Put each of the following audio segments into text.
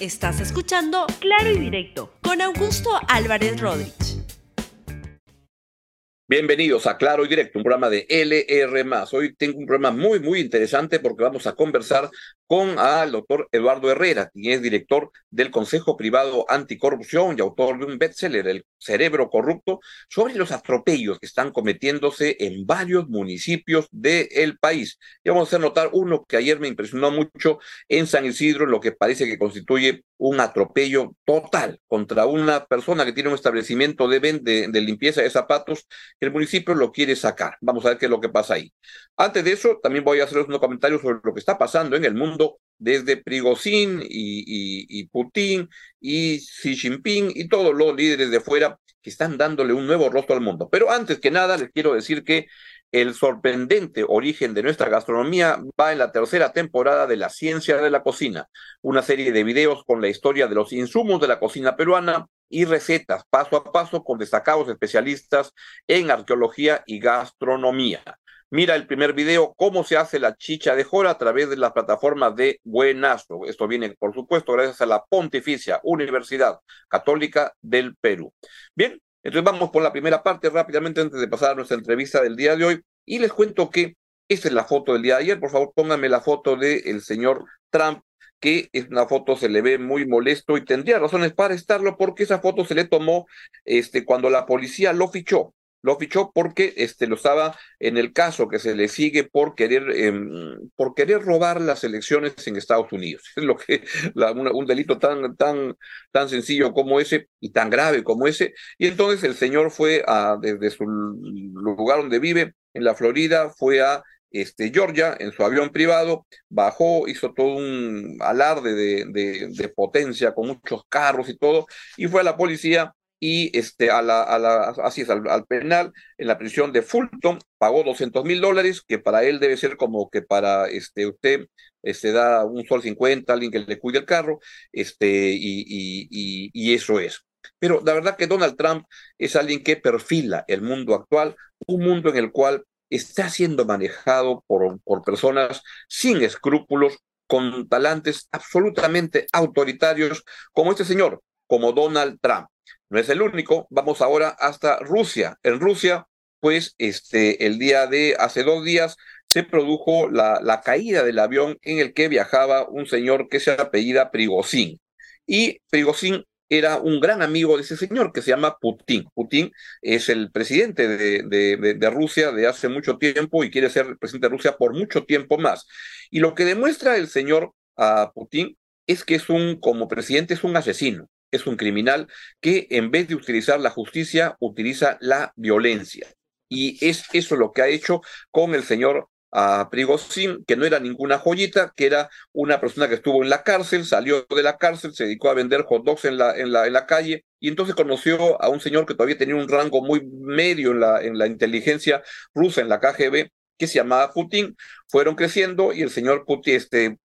Estás escuchando Claro y Directo con Augusto Álvarez Rodríguez. Bienvenidos a Claro y Directo, un programa de LR. Hoy tengo un programa muy, muy interesante porque vamos a conversar con al doctor Eduardo Herrera, quien es director del Consejo Privado Anticorrupción y autor de un bestseller, El Cerebro Corrupto, sobre los atropellos que están cometiéndose en varios municipios del país. Y vamos a hacer notar uno que ayer me impresionó mucho en San Isidro, lo que parece que constituye un atropello total contra una persona que tiene un establecimiento de, de, limpieza de zapatos el municipio lo quiere sacar. Vamos a ver qué es lo que pasa ahí. Antes de eso, también voy a hacer unos comentarios sobre lo que está pasando en el mundo desde Prigozhin y, y, Putin y Xi Jinping y todos los líderes de fuera que están dándole un nuevo rostro al mundo. Pero antes que nada, les quiero decir que el sorprendente origen de nuestra gastronomía va en la tercera temporada de La Ciencia de la Cocina, una serie de videos con la historia de los insumos de la cocina peruana y recetas paso a paso con destacados especialistas en arqueología y gastronomía. Mira el primer video, cómo se hace la chicha de jora a través de las plataformas de Buenazo. Esto viene, por supuesto, gracias a la Pontificia Universidad Católica del Perú. Bien, entonces vamos por la primera parte rápidamente antes de pasar a nuestra entrevista del día de hoy y les cuento que esta es la foto del día de ayer. Por favor, pónganme la foto del señor Trump, que es una foto, se le ve muy molesto y tendría razones para estarlo porque esa foto se le tomó este, cuando la policía lo fichó lo fichó porque este, lo estaba en el caso que se le sigue por querer, em, por querer robar las elecciones en Estados Unidos. Es lo que un delito tan, tan, tan sencillo como ese y tan grave como ese. Y entonces el señor fue a, desde su lugar donde vive, en la Florida, fue a este, Georgia en su avión privado, bajó, hizo todo un alarde de, potencia con muchos carros y todo, y fue a la policía y este, a la, a la, así es, al, penal, en la prisión de Fulton, pagó 200 mil dólares, que para él debe ser como que para este, usted este, da un sol 50 alguien que le cuide el carro, este, y, y, y, eso es. Pero la verdad que Donald Trump es alguien que perfila el mundo actual, un mundo en el cual está siendo manejado por, por personas sin escrúpulos, con talantes absolutamente autoritarios, como este señor, como Donald Trump. No es el único, vamos ahora hasta Rusia. En Rusia, pues este, el día de hace dos días se produjo la, la caída del avión en el que viajaba un señor que se apellida Prigozhin. Y Prigozhin era un gran amigo de ese señor que se llama Putin. Putin es el presidente de, Rusia de hace mucho tiempo y quiere ser presidente de Rusia por mucho tiempo más. Y lo que demuestra el señor a Putin es que es un, como presidente, es un asesino es un criminal que en vez de utilizar la justicia, utiliza la violencia. Y es eso lo que ha hecho con el señor a Prigozhin, que no era ninguna joyita, que era una persona que estuvo en la cárcel, salió de la cárcel, se dedicó a vender hot dogs en la, en la, en la calle, y entonces conoció a un señor que todavía tenía un rango muy medio en la, en la inteligencia rusa, en la KGB, que se llamaba Putin, fueron creciendo y el señor Putin, este,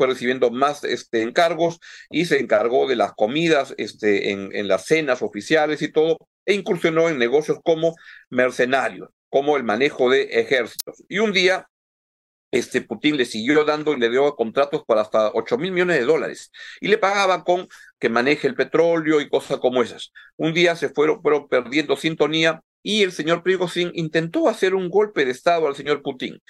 fue recibiendo más este, encargos y se encargó de las comidas este, en, las cenas oficiales y todo, e incursionó en negocios como mercenarios, como el manejo de ejércitos. Y un día este Putin le siguió dando y le dio contratos para hasta 8 mil millones de dólares y le pagaba con que maneje el petróleo y cosas como esas. Un día se fueron, fueron perdiendo sintonía y el señor Prigozhin intentó hacer un golpe de Estado al señor Putin.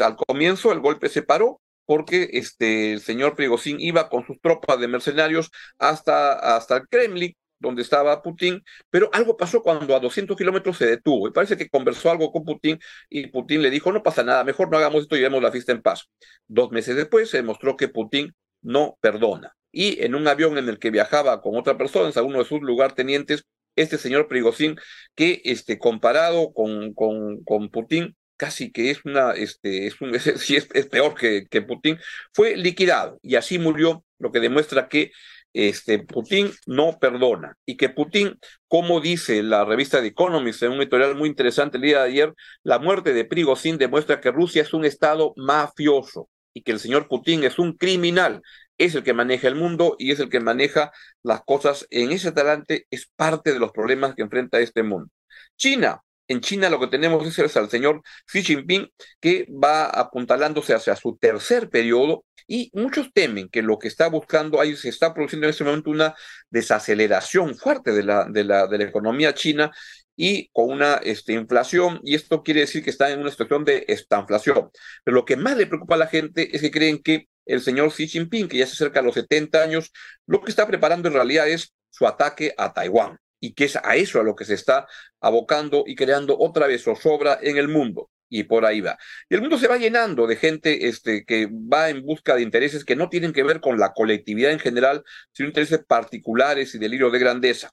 al comienzo el golpe se paró porque este, el señor Prigozhin iba con sus tropas de mercenarios hasta, hasta el Kremlin, donde estaba Putin, pero algo pasó cuando a 200 kilómetros se detuvo y parece que conversó algo con Putin y Putin le dijo, no pasa nada, mejor no hagamos esto y llevemos la fiesta en paz. Dos meses después se demostró que Putin no perdona. Y en un avión en el que viajaba con otra persona, a uno de sus lugartenientes, este señor Prigozhin, que este, comparado con, con, con Putin, casi que es una, este, es, un, es, es, peor que, que, Putin, fue liquidado y así murió, lo que demuestra que este, Putin no perdona y que Putin, como dice la revista The Economist en un editorial muy interesante el día de ayer, la muerte de Prigozhin demuestra que Rusia es un estado mafioso y que el señor Putin es un criminal es el que maneja el mundo y es el que maneja las cosas en ese talante, es parte de los problemas que enfrenta este mundo. China en China lo que tenemos es al señor Xi Jinping que va apuntalándose hacia su tercer periodo y muchos temen que lo que está buscando ahí se está produciendo en este momento una desaceleración fuerte de la, de la, de la economía china y con una este, inflación, y esto quiere decir que está en una situación de estanflación. Pero lo que más le preocupa a la gente es que creen que el señor Xi Jinping, que ya se acerca a los 70 años, lo que está preparando en realidad es su ataque a Taiwán, y que es a eso a lo que se está abocando y creando otra vez zozobra en el mundo. Y por ahí va. Y el mundo se va llenando de gente este, que va en busca de intereses que no tienen que ver con la colectividad en general, sino intereses particulares y delirio de grandeza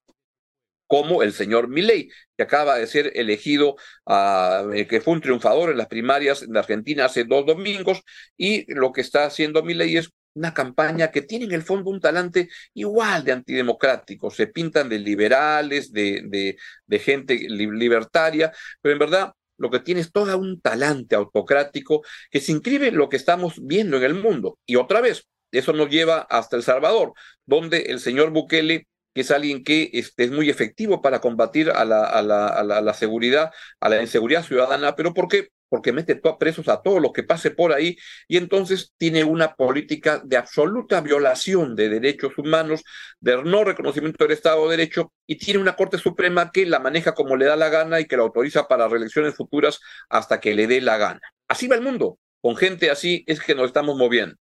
como el señor Milley, que acaba de ser elegido, uh, que fue un triunfador en las primarias de Argentina hace dos domingos, y lo que está haciendo Milley es una campaña que tiene en el fondo un talante igual de antidemocrático, se pintan de liberales, de, de, gente libertaria, pero en verdad lo que tiene es todo un talante autocrático que se inscribe en lo que estamos viendo en el mundo. Y otra vez, eso nos lleva hasta El Salvador, donde el señor Bukele que es alguien que este, es muy efectivo para combatir a la, a, la, a, la, seguridad, a la inseguridad ciudadana, pero ¿por qué? Porque mete a presos a todos los que pase por ahí y entonces tiene una política de absoluta violación de derechos humanos, de no reconocimiento del Estado de Derecho y tiene una Corte Suprema que la maneja como le da la gana y que la autoriza para reelecciones futuras hasta que le dé la gana. Así va el mundo. Con gente así es que nos estamos moviendo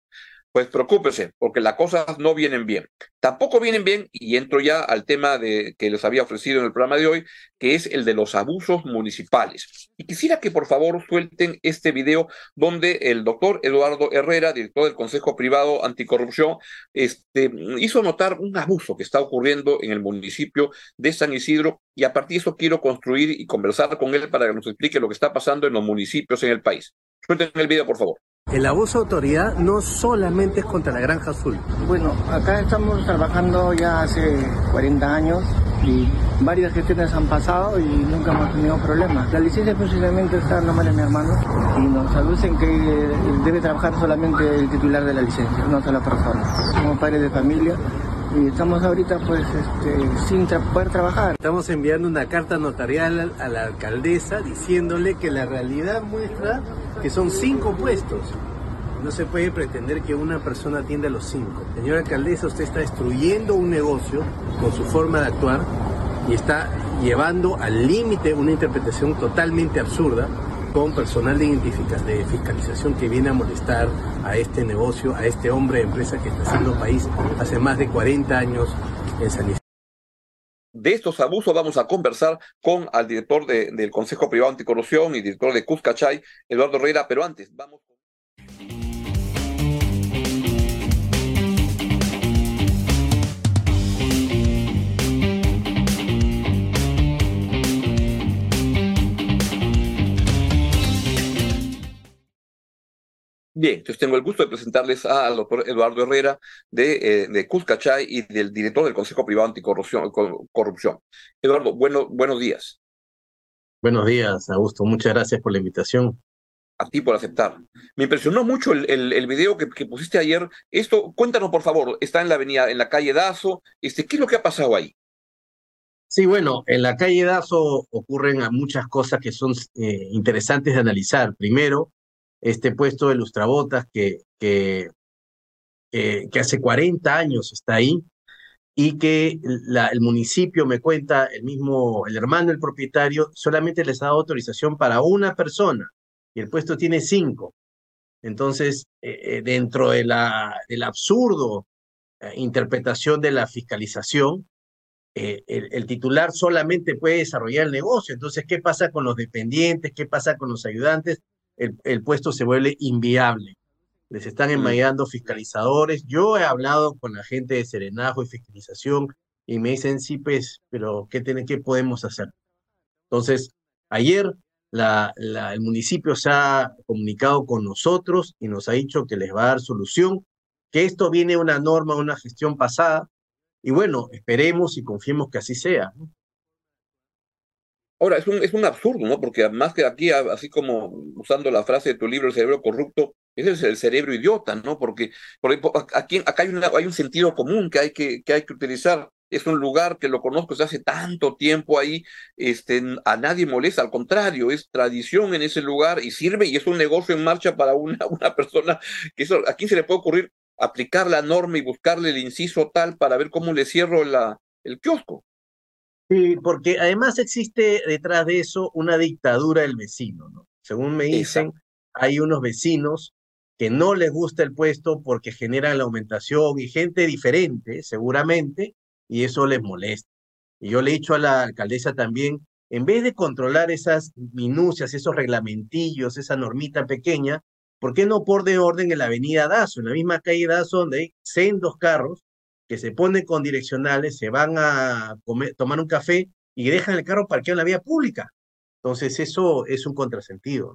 pues preocúpese, porque las cosas no vienen bien. Tampoco vienen bien, y entro ya al tema de, que les había ofrecido en el programa de hoy, que es el de los abusos municipales. Y quisiera que por favor suelten este video donde el doctor Eduardo Herrera, director del Consejo Privado Anticorrupción, este, hizo notar un abuso que está ocurriendo en el municipio de San Isidro, y a partir de eso quiero construir y conversar con él para que nos explique lo que está pasando en los municipios en el país. Suelten el video, por favor. El abuso de autoridad no solamente es contra la Granja Azul. Bueno, acá estamos trabajando ya hace 40 años y varias gestiones han pasado y nunca hemos tenido problemas. La licencia de funcionamiento está en mi hermano y nos aducen que debe trabajar solamente el titular de la licencia, no sola persona. Somos padres de familia y estamos ahorita pues este, sin poder trabajar. Estamos enviando una carta notarial a la alcaldesa diciéndole que la realidad muestra que son cinco puestos. No se puede pretender que una persona atienda a los cinco. Señora alcaldesa, usted está destruyendo un negocio con su forma de actuar y está llevando al límite una interpretación totalmente absurda con personal de, fiscalización que viene a molestar a este negocio, a este hombre de empresa que está haciendo país hace más de 40 años en San. De estos abusos vamos a conversar con el director de, del Consejo Privado Anticorrupción y director de Cuscachay, Eduardo Herrera, pero antes vamos Bien, entonces tengo el gusto de presentarles al doctor Eduardo Herrera de, eh, de Cuscachay y del director del Consejo Privado Anticorrupción. Corrupción. Eduardo, bueno, buenos días. Buenos días, Augusto. Muchas gracias por la invitación. A ti por aceptar. Me impresionó mucho el, el, el video que, que, pusiste ayer. Esto, cuéntanos por favor, está en la avenida, en la calle Dazo. Este, ¿Qué es lo que ha pasado ahí? Sí, bueno, en la calle Dazo ocurren muchas cosas que son eh, interesantes de analizar. Primero, este puesto de lustrabotas que, que, eh, que hace 40 años está ahí y que el municipio me cuenta, el mismo, el hermano del propietario, solamente les ha dado autorización para una persona y el puesto tiene cinco. Entonces, eh, dentro de la, del absurdo eh, interpretación de la fiscalización, el, el, titular solamente puede desarrollar el negocio. Entonces, ¿qué pasa con los dependientes? ¿Qué pasa con los ayudantes? El, el puesto se vuelve inviable. Les están enmayando fiscalizadores. Yo he hablado con la gente de Serenajo y fiscalización y me dicen, sí, pues, pero ¿qué, tiene, qué podemos hacer? Entonces, ayer la, la, el municipio se ha comunicado con nosotros y nos ha dicho que les va a dar solución, que esto viene de una norma, una gestión pasada, y bueno, esperemos y confiemos que así sea. ¿no? Ahora, es un, es un absurdo, ¿no? Porque más que aquí, así como usando la frase de tu libro, el cerebro corrupto, es el, cerebro idiota, ¿no? Porque, porque aquí, acá hay, hay un sentido común que hay que, que hay que utilizar. es un lugar que lo conozco desde hace tanto tiempo ahí, este, a nadie molesta, al contrario, es tradición en ese lugar y sirve y es un negocio en marcha para una, una persona que eso, ¿a quién se le puede ocurrir aplicar la norma y buscarle el inciso tal para ver cómo le cierro la, el kiosco? Sí, porque además existe detrás de eso una dictadura del vecino, ¿no? Según me dicen, hay unos vecinos que no les gusta el puesto porque generan la aumentación y gente diferente, seguramente, y eso les molesta. Y yo le he dicho a la alcaldesa también, en vez de controlar esas minucias, esos reglamentillos, esa normita pequeña, ¿por qué no por de orden en la avenida Dazo, en la misma calle Dazo, donde hay sendos carros que se ponen con direccionales, se van a tomar un café y dejan el carro parqueado en la vía pública? Entonces eso es un contrasentido.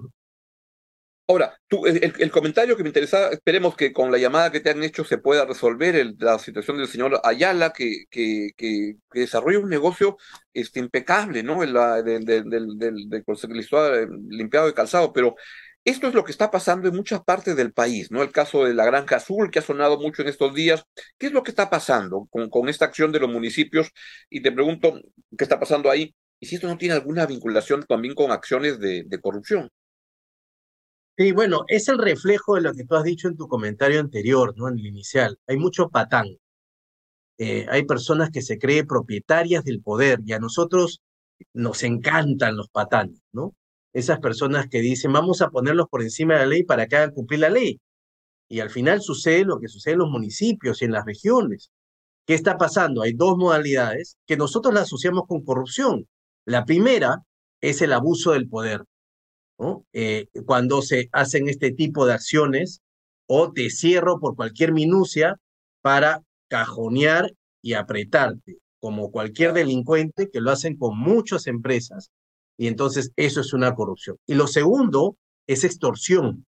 Ahora, tú, el, comentario que me interesaba, esperemos que con la llamada que te han hecho se pueda resolver la situación del señor Ayala, que, que, que, desarrolla un negocio este, impecable, ¿no? El, del, del, del, del, eh, limpiado de calzado, pero esto es lo que está pasando en muchas partes del país, ¿no? El caso de la Granja Azul, que ha sonado mucho en estos días. ¿Qué es lo que está pasando con, esta acción de los municipios? Y te pregunto, ¿qué está pasando ahí? Y si esto no tiene alguna vinculación también con acciones de, de corrupción. Sí, bueno, es el reflejo de lo que tú has dicho en tu comentario anterior, ¿no? En el inicial. Hay mucho patán. Eh, hay personas que se creen propietarias del poder y a nosotros nos encantan los patanes, ¿no? Esas personas que dicen, vamos a ponerlos por encima de la ley para que hagan cumplir la ley. Y al final sucede lo que sucede en los municipios y en las regiones. ¿Qué está pasando? Hay dos modalidades que nosotros las asociamos con corrupción. La primera es el abuso del poder. Eh, cuando se hacen este tipo de acciones o te cierro por cualquier minucia para cajonear y apretarte, como cualquier delincuente que lo hacen con muchas empresas. Y entonces eso es una corrupción. Y lo segundo es extorsión,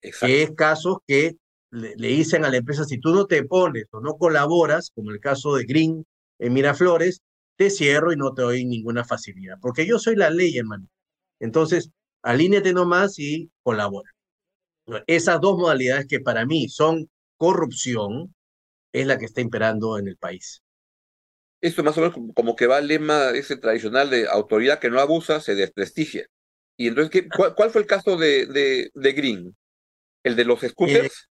que es casos que le, dicen a la empresa, si tú no te pones o no colaboras, como el caso de Green en Miraflores, te cierro y no te doy ninguna facilidad, porque yo soy la ley, hermano. Entonces, alíñate nomás y colabora. Esas dos modalidades que para mí son corrupción es la que está imperando en el país. Esto más o menos como que va el lema ese tradicional de autoridad que no abusa, se desprestigia. Y entonces, ¿qué, cuál, fue el caso de, de, de, Green? ¿El de los scooters? Eh,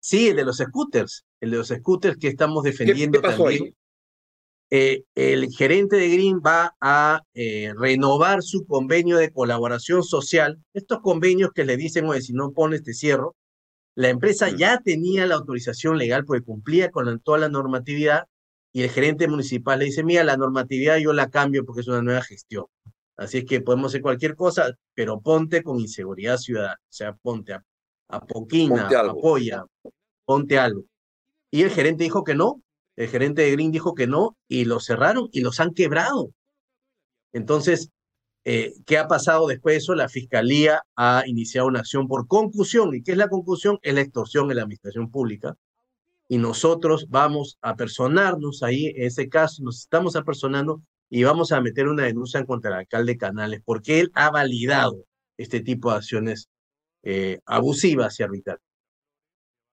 sí, el de los scooters. El de los scooters que estamos defendiendo ¿Qué, pasó Ahí? Eh, el gerente de Green va a eh, renovar su convenio de colaboración social. Estos convenios que le dicen, oye, si no pones te cierro. La empresa ya tenía la autorización legal porque cumplía con toda la normatividad y el gerente municipal le dice, mira, la normatividad yo la cambio porque es una nueva gestión. Así es que podemos hacer cualquier cosa, pero ponte con inseguridad ciudadana. O sea, ponte a, a poquina, apoya, ponte algo. Y el gerente dijo que no, el gerente de Green dijo que no y los cerraron y los han quebrado. Entonces, eh, ¿qué ha pasado después de eso? La fiscalía ha iniciado una acción por concusión. ¿Y qué es la concusión? Es la extorsión en la administración pública. Y nosotros vamos a personarnos ahí, en ese caso, nos estamos apersonando y vamos a meter una denuncia contra el alcalde Canales porque él ha validado este tipo de acciones eh, abusivas y arbitrarias.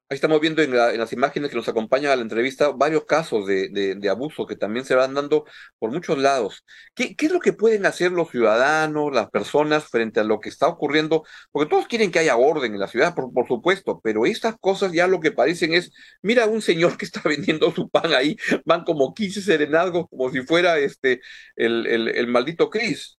Ahí estamos viendo en, las imágenes que nos acompañan a la entrevista varios casos de, de, abuso que también se van dando por muchos lados. ¿Qué, ¿Qué, es lo que pueden hacer los ciudadanos, las personas frente a lo que está ocurriendo? Porque todos quieren que haya orden en la ciudad, por, supuesto, pero estas cosas ya lo que parecen es, mira un señor que está vendiendo su pan ahí, van como 15 serenazgos como si fuera este el maldito Cris.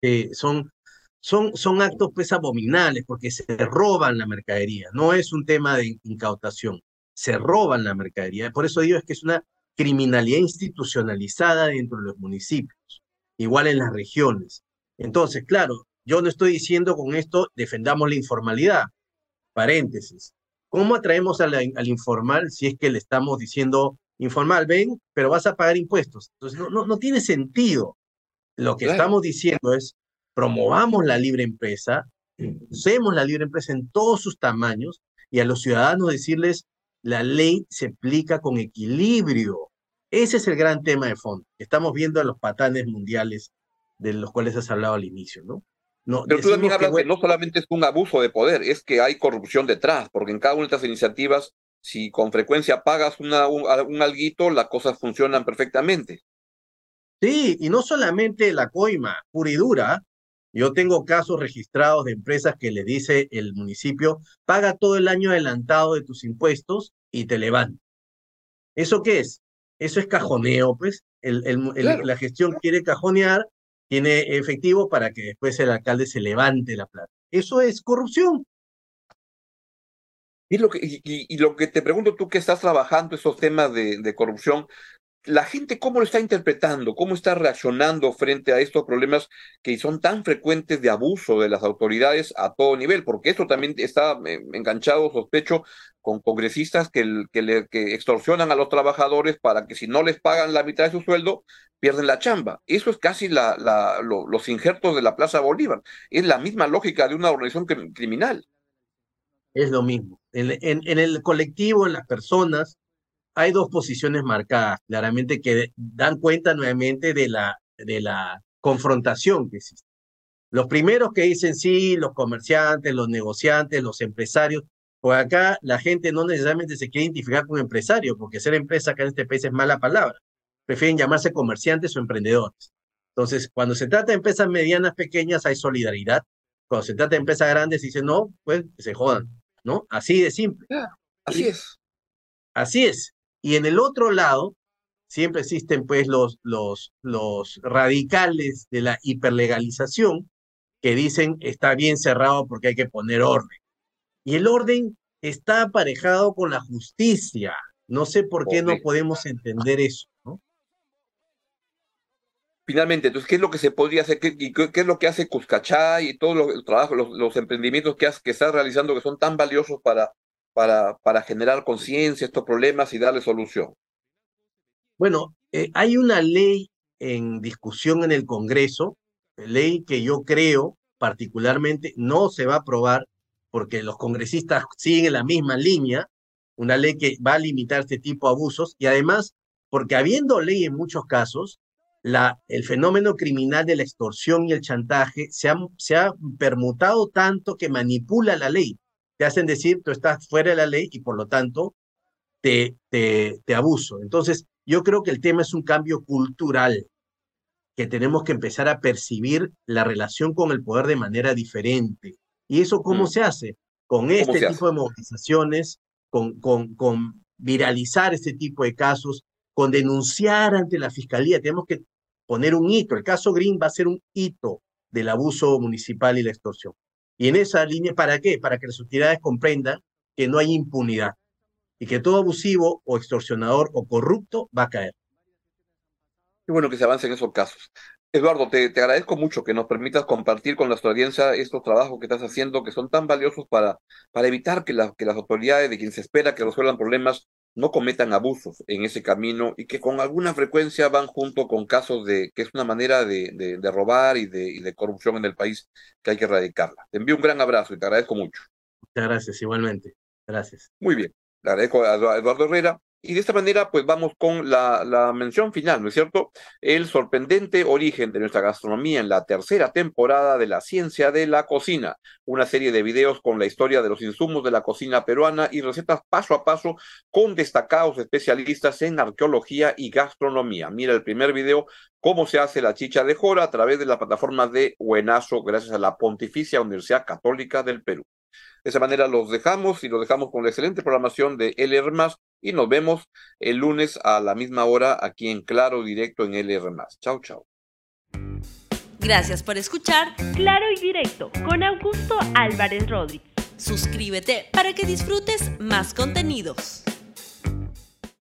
Eh, son son, son actos pues abominables porque se roban la mercadería, no es un tema de incautación, se roban la mercadería. Por eso digo es que es una criminalidad institucionalizada dentro de los municipios, igual en las regiones. Entonces, claro, yo no estoy diciendo con esto defendamos la informalidad. Paréntesis. ¿Cómo atraemos al, al informal si es que le estamos diciendo informal, ven, pero vas a pagar impuestos? Entonces, no, no, no tiene sentido. Lo que estamos diciendo es, promovamos la libre empresa, usemos la libre empresa en todos sus tamaños y a los ciudadanos decirles, la ley se aplica con equilibrio. Ese es el gran tema de fondo. Estamos viendo a los patanes mundiales de los cuales has hablado al inicio, ¿no? No, Pero tú también hablas que, no solamente es un abuso de poder, es que hay corrupción detrás, porque en cada una de estas iniciativas si con frecuencia pagas una, un, un alguito, las cosas funcionan perfectamente. Sí, y no solamente la coima pura y dura. Yo tengo casos registrados de empresas que le dice el municipio, paga todo el año adelantado de tus impuestos y te levanta. ¿Eso qué es? Eso es cajoneo, pues. El, La gestión quiere cajonear, tiene efectivo para que después el alcalde se levante la plata. Eso es corrupción. Y lo que, y, lo que te pregunto tú que estás trabajando esos temas de, de corrupción, la gente cómo lo está interpretando, cómo está reaccionando frente a estos problemas que son tan frecuentes de abuso de las autoridades a todo nivel, porque esto también está eh, enganchado, sospecho, con congresistas que, que, extorsionan a los trabajadores para que si no les pagan la mitad de su sueldo, pierden la chamba. Eso es casi la, la, los injertos de la Plaza Bolívar. Es la misma lógica de una organización criminal. Es lo mismo. En el colectivo, en las personas, hay dos posiciones marcadas, claramente, que dan cuenta nuevamente de la, de la confrontación que existe. Los primeros que dicen sí, los comerciantes, los negociantes, los empresarios, pues acá la gente no necesariamente se quiere identificar con empresario, porque ser empresa acá en este país es mala palabra. Prefieren llamarse comerciantes o emprendedores. Entonces, cuando se trata de empresas medianas, pequeñas, hay solidaridad. Cuando se trata de empresas grandes, dicen no, pues se jodan, ¿no? Así de simple. así es. Así es. Y en el otro lado, siempre existen pues los, los, los radicales de la hiperlegalización que dicen está bien cerrado porque hay que poner orden. Y el orden está aparejado con la justicia. No sé por qué no podemos entender eso, ¿no? Finalmente, entonces, ¿qué es lo que se podría hacer? ¿Qué, qué, es lo que hace Cuscachay y todos los trabajos, los, los emprendimientos que, que está realizando que son tan valiosos para, para, generar conciencia estos problemas y darle solución? Bueno, eh, hay una ley en discusión en el Congreso, ley que yo creo particularmente no se va a aprobar porque los congresistas siguen la misma línea, una ley que va a limitar este tipo de abusos y además porque habiendo ley en muchos casos, el fenómeno criminal de la extorsión y el chantaje se ha, se ha permutado tanto que manipula la ley te hacen decir tú estás fuera de la ley y por lo tanto te, te, te abuso. Entonces, yo creo que el tema es un cambio cultural, que tenemos que empezar a percibir la relación con el poder de manera diferente. ¿Y eso cómo mm. se hace? Con este tipo de movilizaciones, con, con, con viralizar este tipo de casos, con denunciar ante la fiscalía. Tenemos que poner un hito. El caso Green va a ser un hito del abuso municipal y la extorsión. Y en esa línea, ¿para qué? Para que las autoridades comprendan que no hay impunidad y que todo abusivo o extorsionador o corrupto va a caer. Qué bueno que se avance en esos casos. Eduardo, te, te, agradezco mucho que nos permitas compartir con nuestra audiencia estos trabajos que estás haciendo, que son tan valiosos para, para evitar que, que las autoridades, de quien se espera que resuelvan problemas, no cometan abusos en ese camino y que con alguna frecuencia van junto con casos de que es una manera de, de, robar y de, y de, corrupción en el país que hay que erradicarla. Te envío un gran abrazo y te agradezco mucho. Muchas gracias, igualmente. Gracias. Muy bien. Le agradezco a Eduardo Herrera y de esta manera, pues vamos con la, la, mención final, ¿no es cierto? El sorprendente origen de nuestra gastronomía en la tercera temporada de La Ciencia de la Cocina, una serie de videos con la historia de los insumos de la cocina peruana y recetas paso a paso con destacados especialistas en arqueología y gastronomía. Mira el primer video, cómo se hace la chicha de jora a través de la plataforma de Buenazo, gracias a la Pontificia Universidad Católica del Perú. De esa manera los dejamos y los dejamos con la excelente programación de LR y nos vemos el lunes a la misma hora aquí en Claro Directo en LR Chao, chao. Gracias por escuchar Claro y Directo con Augusto Álvarez Rodríguez. Suscríbete para que disfrutes más contenidos.